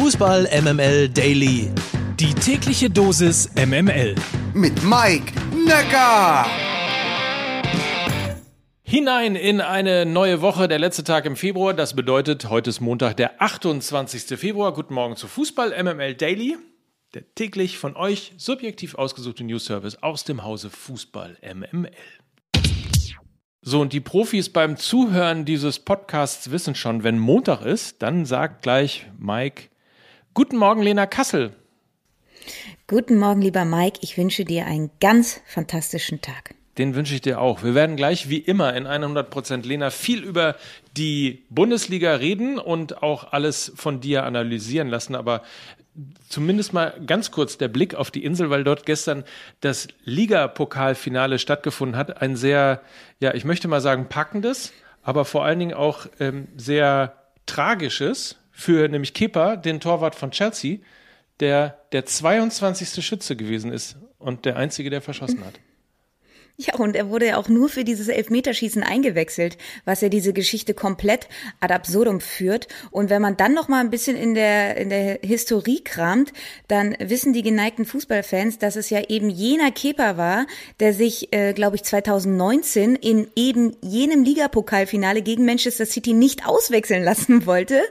Fußball MML Daily. Die tägliche Dosis MML. Mit Mike Necker. Hinein in eine neue Woche, der letzte Tag im Februar. Das bedeutet, heute ist Montag, der 28. Februar. Guten Morgen zu Fußball MML Daily. Der täglich von euch subjektiv ausgesuchte News Service aus dem Hause Fußball MML. So, und die Profis beim Zuhören dieses Podcasts wissen schon, wenn Montag ist, dann sagt gleich Mike, Guten Morgen, Lena Kassel. Guten Morgen, lieber Mike. Ich wünsche dir einen ganz fantastischen Tag. Den wünsche ich dir auch. Wir werden gleich wie immer in 100% Lena viel über die Bundesliga reden und auch alles von dir analysieren lassen. Aber zumindest mal ganz kurz der Blick auf die Insel, weil dort gestern das Ligapokalfinale stattgefunden hat. Ein sehr, ja, ich möchte mal sagen, packendes, aber vor allen Dingen auch ähm, sehr tragisches für nämlich Kepa, den Torwart von Chelsea, der der 22. Schütze gewesen ist und der einzige, der verschossen hat. Ja, und er wurde ja auch nur für dieses Elfmeterschießen eingewechselt, was ja diese Geschichte komplett ad absurdum führt. Und wenn man dann noch mal ein bisschen in der, in der Historie kramt, dann wissen die geneigten Fußballfans, dass es ja eben jener Keeper war, der sich, äh, glaube ich, 2019 in eben jenem Ligapokalfinale gegen Manchester City nicht auswechseln lassen wollte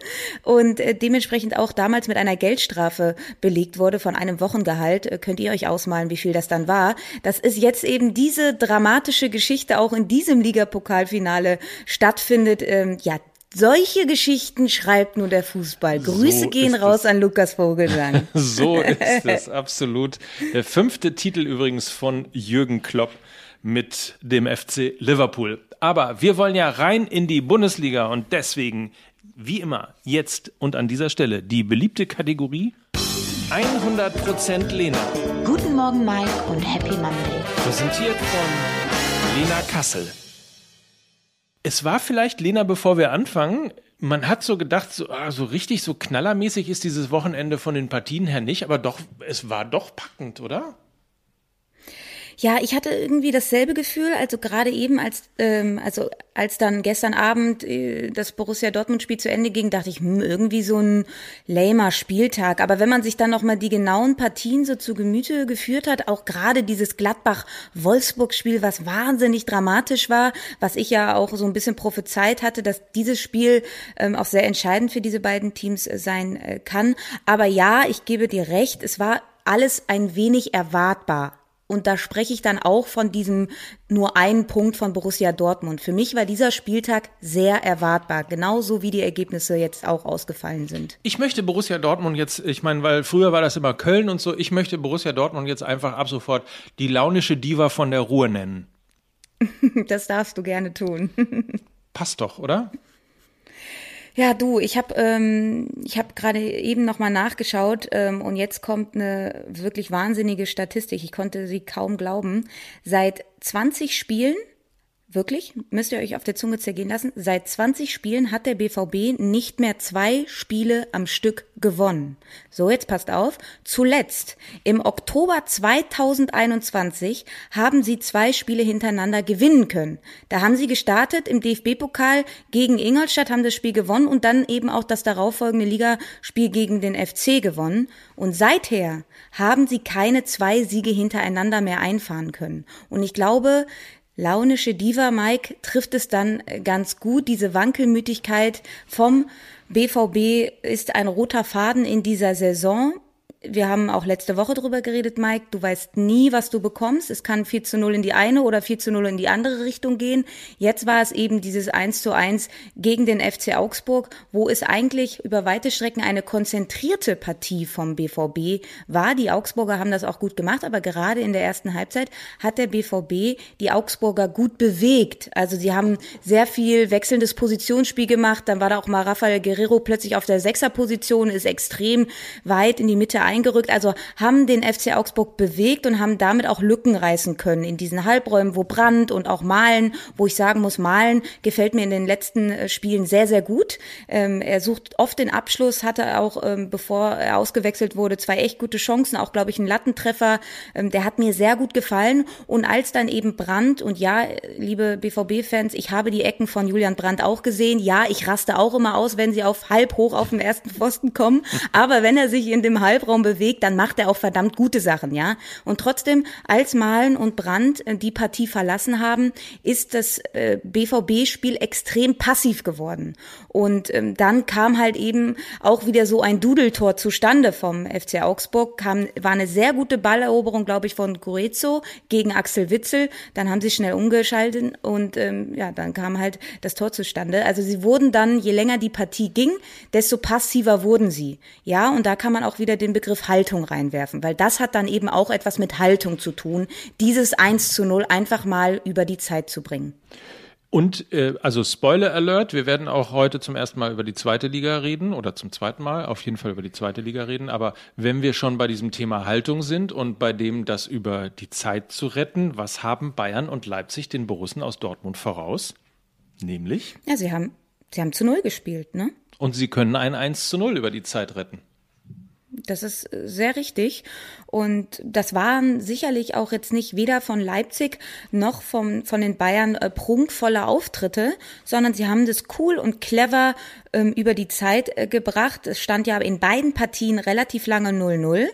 und äh, dementsprechend auch damals mit einer Geldstrafe belegt wurde von einem Wochengehalt. Äh, könnt ihr euch ausmalen, wie viel das dann war? Das ist jetzt eben diese dramatische Geschichte auch in diesem Ligapokalfinale stattfindet. Ähm, ja, solche Geschichten schreibt nur der Fußball. Grüße so gehen raus an Lukas Vogelsang. so ist es, absolut. Der fünfte Titel übrigens von Jürgen Klopp mit dem FC Liverpool. Aber wir wollen ja rein in die Bundesliga und deswegen, wie immer, jetzt und an dieser Stelle die beliebte Kategorie 100% Lena. Guten Morgen, Mike, und Happy Monday. Präsentiert von Lena Kassel. Es war vielleicht, Lena, bevor wir anfangen, man hat so gedacht, so, ah, so richtig so knallermäßig ist dieses Wochenende von den Partien her nicht, aber doch, es war doch packend, oder? Ja, ich hatte irgendwie dasselbe Gefühl, also gerade eben, als ähm, also als dann gestern Abend äh, das Borussia Dortmund Spiel zu Ende ging, dachte ich, hm, irgendwie so ein lamer Spieltag. Aber wenn man sich dann noch mal die genauen Partien so zu Gemüte geführt hat, auch gerade dieses Gladbach-Wolfsburg-Spiel, was wahnsinnig dramatisch war, was ich ja auch so ein bisschen prophezeit hatte, dass dieses Spiel ähm, auch sehr entscheidend für diese beiden Teams äh, sein äh, kann. Aber ja, ich gebe dir recht, es war alles ein wenig erwartbar. Und da spreche ich dann auch von diesem nur einen Punkt von Borussia Dortmund. Für mich war dieser Spieltag sehr erwartbar, genauso wie die Ergebnisse jetzt auch ausgefallen sind. Ich möchte Borussia Dortmund jetzt, ich meine, weil früher war das immer Köln und so, ich möchte Borussia Dortmund jetzt einfach ab sofort die launische Diva von der Ruhe nennen. das darfst du gerne tun. Passt doch, oder? Ja, du, ich habe ähm, ich habe gerade eben noch mal nachgeschaut ähm, und jetzt kommt eine wirklich wahnsinnige Statistik. Ich konnte sie kaum glauben. Seit 20 Spielen Wirklich? Müsst ihr euch auf der Zunge zergehen lassen? Seit 20 Spielen hat der BVB nicht mehr zwei Spiele am Stück gewonnen. So, jetzt passt auf. Zuletzt, im Oktober 2021, haben sie zwei Spiele hintereinander gewinnen können. Da haben sie gestartet im DFB-Pokal gegen Ingolstadt, haben das Spiel gewonnen und dann eben auch das darauffolgende Ligaspiel gegen den FC gewonnen. Und seither haben sie keine zwei Siege hintereinander mehr einfahren können. Und ich glaube, launische Diva Mike trifft es dann ganz gut. Diese Wankelmütigkeit vom BVB ist ein roter Faden in dieser Saison wir haben auch letzte Woche drüber geredet, Mike. Du weißt nie, was du bekommst. Es kann 4 zu 0 in die eine oder 4 zu 0 in die andere Richtung gehen. Jetzt war es eben dieses 1 zu 1 gegen den FC Augsburg, wo es eigentlich über weite Strecken eine konzentrierte Partie vom BVB war. Die Augsburger haben das auch gut gemacht, aber gerade in der ersten Halbzeit hat der BVB die Augsburger gut bewegt. Also sie haben sehr viel wechselndes Positionsspiel gemacht. Dann war da auch mal Rafael Guerrero plötzlich auf der Sechserposition, ist extrem weit in die Mitte eingerückt, also haben den FC Augsburg bewegt und haben damit auch Lücken reißen können in diesen Halbräumen, wo Brand und auch Malen, wo ich sagen muss, Malen gefällt mir in den letzten äh, Spielen sehr, sehr gut. Ähm, er sucht oft den Abschluss, hatte auch, ähm, bevor er ausgewechselt wurde, zwei echt gute Chancen, auch glaube ich einen Lattentreffer. Ähm, der hat mir sehr gut gefallen. Und als dann eben Brand und ja, liebe BVB-Fans, ich habe die Ecken von Julian Brandt auch gesehen. Ja, ich raste auch immer aus, wenn sie auf halb hoch auf den ersten Pfosten kommen. Aber wenn er sich in dem Halbraum bewegt, dann macht er auch verdammt gute Sachen, ja. Und trotzdem, als Malen und Brandt äh, die Partie verlassen haben, ist das äh, BVB-Spiel extrem passiv geworden. Und ähm, dann kam halt eben auch wieder so ein Dudeltor zustande vom FC Augsburg. Kam, war eine sehr gute Balleroberung, glaube ich, von Gorezo gegen Axel Witzel. Dann haben sie schnell umgeschaltet und ähm, ja, dann kam halt das Tor zustande. Also sie wurden dann, je länger die Partie ging, desto passiver wurden sie. Ja, und da kann man auch wieder den Begriff Haltung reinwerfen, weil das hat dann eben auch etwas mit Haltung zu tun, dieses 1 zu 0 einfach mal über die Zeit zu bringen. Und äh, also Spoiler Alert, wir werden auch heute zum ersten Mal über die zweite Liga reden oder zum zweiten Mal auf jeden Fall über die zweite Liga reden. Aber wenn wir schon bei diesem Thema Haltung sind und bei dem, das über die Zeit zu retten, was haben Bayern und Leipzig den Borussen aus Dortmund voraus? Nämlich? Ja, sie haben, sie haben zu Null gespielt, ne? Und sie können ein 1 zu 0 über die Zeit retten. Das ist äh, sehr richtig. Und das waren sicherlich auch jetzt nicht weder von Leipzig noch vom, von den Bayern äh, prunkvolle Auftritte, sondern sie haben das cool und clever ähm, über die Zeit äh, gebracht. Es stand ja in beiden Partien relativ lange 0-0.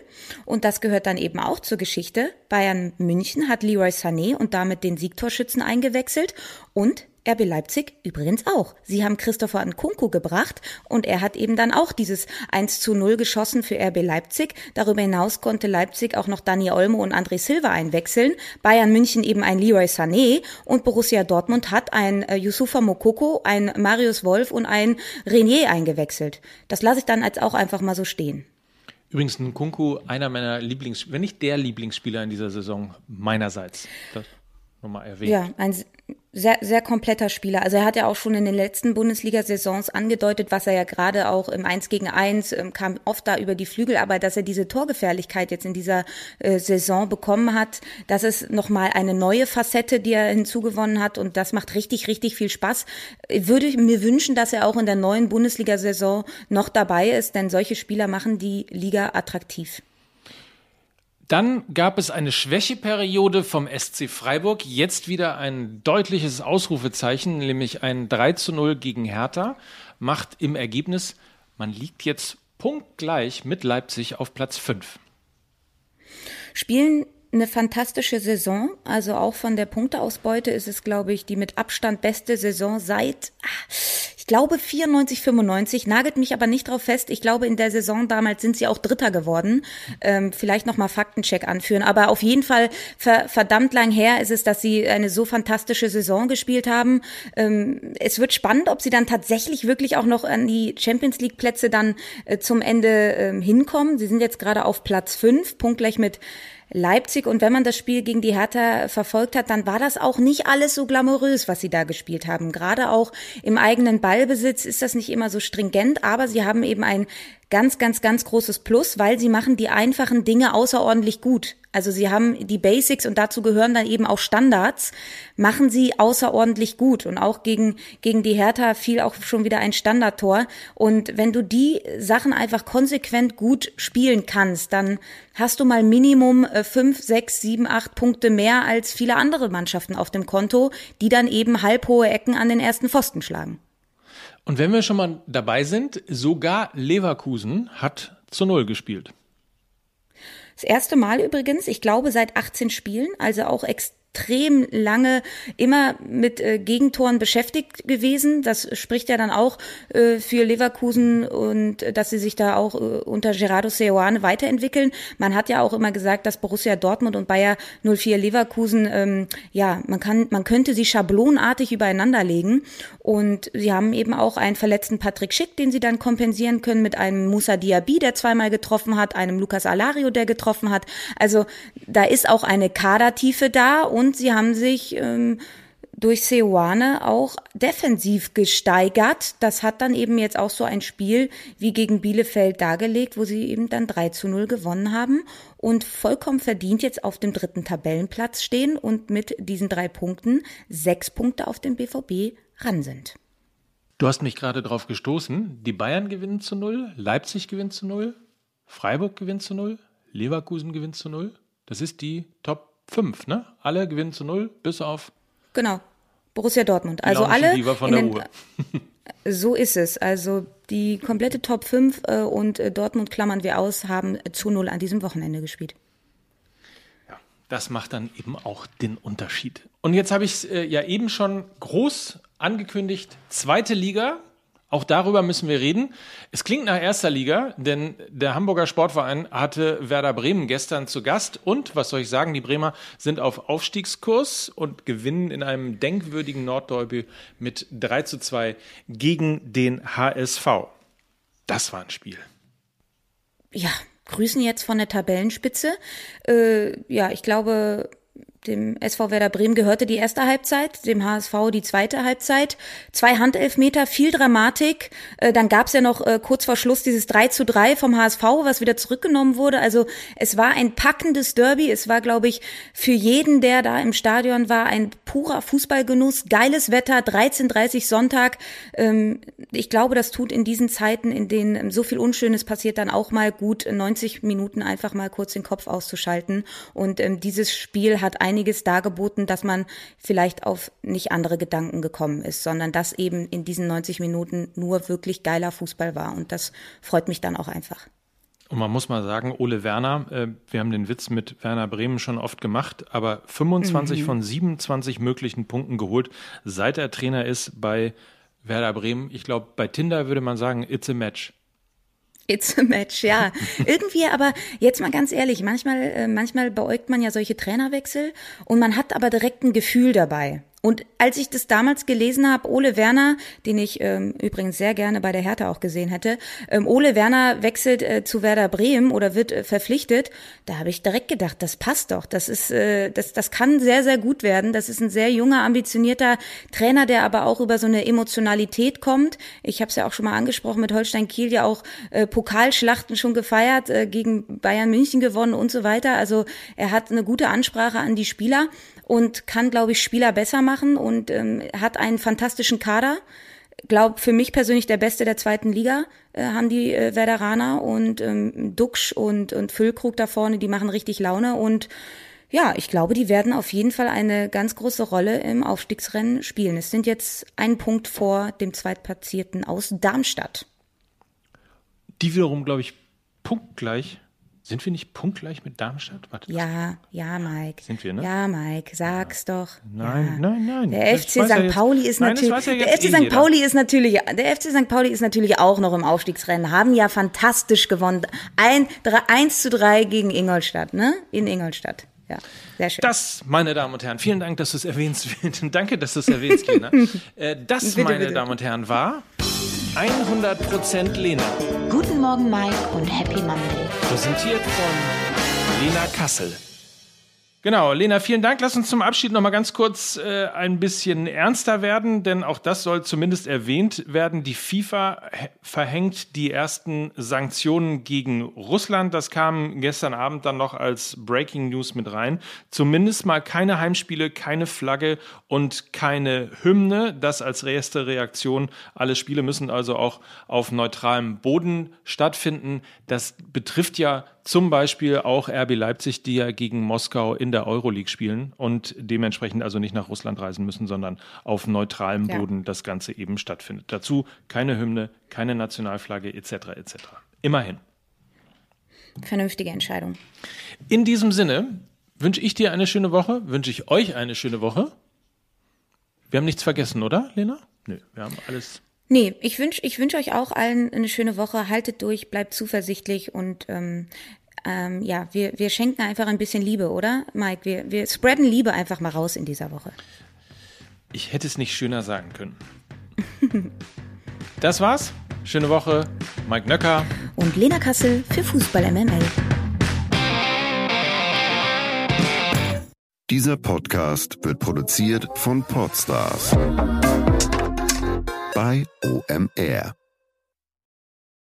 Und das gehört dann eben auch zur Geschichte. Bayern München hat Leroy Sané und damit den Siegtorschützen eingewechselt und RB Leipzig übrigens auch. Sie haben Christopher Nkunku gebracht und er hat eben dann auch dieses 1 zu 0 geschossen für RB Leipzig. Darüber hinaus konnte Leipzig auch noch Dani Olmo und André Silva einwechseln. Bayern München eben ein Leroy Sané und Borussia Dortmund hat ein äh, Yusufa Mokoko, ein Marius Wolf und ein Renier eingewechselt. Das lasse ich dann als auch einfach mal so stehen. Übrigens, Nkunku, einer meiner Lieblings, wenn nicht der Lieblingsspieler in dieser Saison meinerseits. Das nochmal erwähnt. Ja, ein sehr, sehr kompletter Spieler. Also er hat ja auch schon in den letzten Bundesliga-Saisons angedeutet, was er ja gerade auch im 1 gegen 1 ähm, kam oft da über die Flügel, aber dass er diese Torgefährlichkeit jetzt in dieser äh, Saison bekommen hat, das ist nochmal eine neue Facette, die er hinzugewonnen hat und das macht richtig, richtig viel Spaß. Würde ich mir wünschen, dass er auch in der neuen Bundesliga-Saison noch dabei ist, denn solche Spieler machen die Liga attraktiv. Dann gab es eine Schwächeperiode vom SC Freiburg. Jetzt wieder ein deutliches Ausrufezeichen, nämlich ein 3 zu 0 gegen Hertha. Macht im Ergebnis, man liegt jetzt punktgleich mit Leipzig auf Platz 5. Spielen eine fantastische Saison. Also auch von der Punkteausbeute ist es, glaube ich, die mit Abstand beste Saison seit, ich glaube 94, 95. Nagelt mich aber nicht drauf fest. Ich glaube, in der Saison damals sind sie auch Dritter geworden. Ähm, vielleicht nochmal Faktencheck anführen. Aber auf jeden Fall ver verdammt lang her ist es, dass sie eine so fantastische Saison gespielt haben. Ähm, es wird spannend, ob sie dann tatsächlich wirklich auch noch an die Champions League Plätze dann äh, zum Ende äh, hinkommen. Sie sind jetzt gerade auf Platz fünf, punktgleich mit Leipzig. Und wenn man das Spiel gegen die Hertha verfolgt hat, dann war das auch nicht alles so glamourös, was sie da gespielt haben. Gerade auch im eigenen Ballbesitz ist das nicht immer so stringent, aber sie haben eben ein ganz, ganz, ganz großes Plus, weil sie machen die einfachen Dinge außerordentlich gut. Also sie haben die Basics und dazu gehören dann eben auch Standards, machen sie außerordentlich gut. Und auch gegen, gegen die Hertha fiel auch schon wieder ein Standardtor. Und wenn du die Sachen einfach konsequent gut spielen kannst, dann hast du mal Minimum äh, fünf, sechs, sieben, acht Punkte mehr als viele andere Mannschaften auf dem Konto, die dann eben halbhohe Ecken an den ersten Pfosten schlagen. Und wenn wir schon mal dabei sind, sogar Leverkusen hat zu Null gespielt. Das erste Mal übrigens, ich glaube seit 18 Spielen, also auch extrem extrem lange immer mit äh, Gegentoren beschäftigt gewesen. Das spricht ja dann auch äh, für Leverkusen und äh, dass sie sich da auch äh, unter Gerardo Seoane weiterentwickeln. Man hat ja auch immer gesagt, dass Borussia Dortmund und Bayer 04 Leverkusen, ähm, ja, man kann, man könnte sie schablonartig übereinander legen. Und sie haben eben auch einen verletzten Patrick Schick, den sie dann kompensieren können mit einem Musa Diaby, der zweimal getroffen hat, einem Lucas Alario, der getroffen hat. Also da ist auch eine Kadertiefe da und und sie haben sich ähm, durch Seoane auch defensiv gesteigert. Das hat dann eben jetzt auch so ein Spiel wie gegen Bielefeld dargelegt, wo sie eben dann 3 zu 0 gewonnen haben und vollkommen verdient jetzt auf dem dritten Tabellenplatz stehen und mit diesen drei Punkten sechs Punkte auf den BVB ran sind. Du hast mich gerade darauf gestoßen. Die Bayern gewinnen zu null, Leipzig gewinnt zu null, Freiburg gewinnt zu null, Leverkusen gewinnt zu null. Das ist die Top 5, ne? Alle gewinnen zu null, bis auf. Genau. Borussia Dortmund. Also alle. Diva von der den- Uhr. So ist es. Also die komplette Top 5 äh, und äh, Dortmund klammern wir aus, haben zu null an diesem Wochenende gespielt. Das macht dann eben auch den Unterschied. Und jetzt habe ich es äh, ja eben schon groß angekündigt. Zweite Liga. Auch darüber müssen wir reden. Es klingt nach erster Liga, denn der Hamburger Sportverein hatte Werder Bremen gestern zu Gast. Und was soll ich sagen, die Bremer sind auf Aufstiegskurs und gewinnen in einem denkwürdigen Nordderby mit 3 zu 2 gegen den HSV. Das war ein Spiel. Ja, grüßen jetzt von der Tabellenspitze. Äh, ja, ich glaube, dem SV Werder Bremen gehörte die erste Halbzeit, dem HSV die zweite Halbzeit. Zwei Handelfmeter, viel Dramatik. Äh, dann gab's ja noch äh, kurz vor Schluss dieses 3 zu 3 vom HSV, was wieder zurückgenommen wurde. Also es war ein packendes Derby. Es war, glaube ich, für jeden, der da im Stadion war, ein purer Fußballgenuss. Geiles Wetter, 13.30 Sonntag. Ähm, ich glaube, das tut in diesen Zeiten, in denen ähm, so viel Unschönes passiert, dann auch mal gut, 90 Minuten einfach mal kurz den Kopf auszuschalten. Und ähm, dieses Spiel hat einiges dargeboten, dass man vielleicht auf nicht andere Gedanken gekommen ist, sondern dass eben in diesen 90 Minuten nur wirklich geiler Fußball war. Und das freut mich dann auch einfach. Und man muss mal sagen, Ole Werner, äh, wir haben den Witz mit Werner Bremen schon oft gemacht, aber 25 von 27 möglichen Punkten geholt, seit er Trainer ist bei Werder Bremen. Ich glaube, bei Tinder würde man sagen, it's a match. It's a match, ja. Irgendwie aber, jetzt mal ganz ehrlich, manchmal, äh, manchmal beäugt man ja solche Trainerwechsel und man hat aber direkt ein Gefühl dabei. Und als ich das damals gelesen habe, Ole Werner, den ich ähm, übrigens sehr gerne bei der Hertha auch gesehen hätte, ähm, Ole Werner wechselt äh, zu Werder Bremen oder wird äh, verpflichtet, da habe ich direkt gedacht, das passt doch. Das ist, äh, das, das kann sehr, sehr gut werden. Das ist ein sehr junger, ambitionierter Trainer, der aber auch über so eine Emotionalität kommt. Ich habe es ja auch schon mal angesprochen mit Holstein Kiel ja auch äh, Pokalschlachten schon gefeiert, äh, gegen Bayern München gewonnen und so weiter. Also er hat eine gute Ansprache an die Spieler und kann, glaube ich, Spieler besser machen und ähm, hat einen fantastischen Kader. Glaub für mich persönlich der Beste der zweiten Liga äh, haben die äh, Werderaner und ähm, Duxch und und Füllkrug da vorne, die machen richtig Laune und ja, ich glaube, die werden auf jeden Fall eine ganz große Rolle im Aufstiegsrennen spielen. Es sind jetzt ein Punkt vor dem Zweitplatzierten aus Darmstadt. Die wiederum, glaube ich, punktgleich. Sind wir nicht punktgleich mit Darmstadt? Warte, Ja, ja, Mike. Sind wir, ne? Ja, Mike, sag's doch. Nein, ja. nein, nein. Der Das FC ja St. jetzt- Pauli ist Nein, natürlich, ja der FC eh St. Pauli ist natürlich, der FC St. Pauli ist natürlich auch noch im Aufstiegsrennen, haben ja fantastisch gewonnen. Ein, drei, 1 zu 3 gegen Ingolstadt, ne? In Ingolstadt. Ja, sehr schön. Das, meine Damen und Herren, vielen Dank, dass du es erwähnst. Danke, dass du es erwähnst, Lena. äh, das, Bitte, meine bitte. Damen und Herren, war 100% Lena. Guten Morgen, Mike und Happy Monday. Präsentiert von Lena Kassel. Genau, Lena, vielen Dank. Lass uns zum Abschied noch mal ganz kurz äh, ein bisschen ernster werden, denn auch das soll zumindest erwähnt werden. Die FIFA verhängt die ersten Sanktionen gegen Russland. Das kam gestern Abend dann noch als Breaking News mit rein. Zumindest mal keine Heimspiele, keine Flagge und keine Hymne. Das als erste Reaktion. Alle Spiele müssen also auch auf neutralem Boden stattfinden. Das betrifft ja zum Beispiel auch RB Leipzig, die ja gegen Moskau in der Euroleague spielen und dementsprechend also nicht nach Russland reisen müssen, sondern auf neutralem Ja. Boden das Ganze eben stattfindet. Dazu keine Hymne, keine Nationalflagge etc. etc. Immerhin. Vernünftige Entscheidung. In diesem Sinne wünsche ich dir eine schöne Woche, wünsche ich euch eine schöne Woche. Wir haben nichts vergessen, oder, Lena? Nö, wir haben alles. Nee, ich wünsche ich wünsch euch auch allen eine schöne Woche. Haltet durch, bleibt zuversichtlich und ähm, ähm, ja, wir, wir schenken einfach ein bisschen Liebe, oder, Mike? Wir, wir spreaden Liebe einfach mal raus in dieser Woche. Ich hätte es nicht schöner sagen können. Das war's. Schöne Woche. Mike Nöcker. Und Lena Kassel für Fußball MML. Dieser Podcast wird produziert von Podstars bei OMR.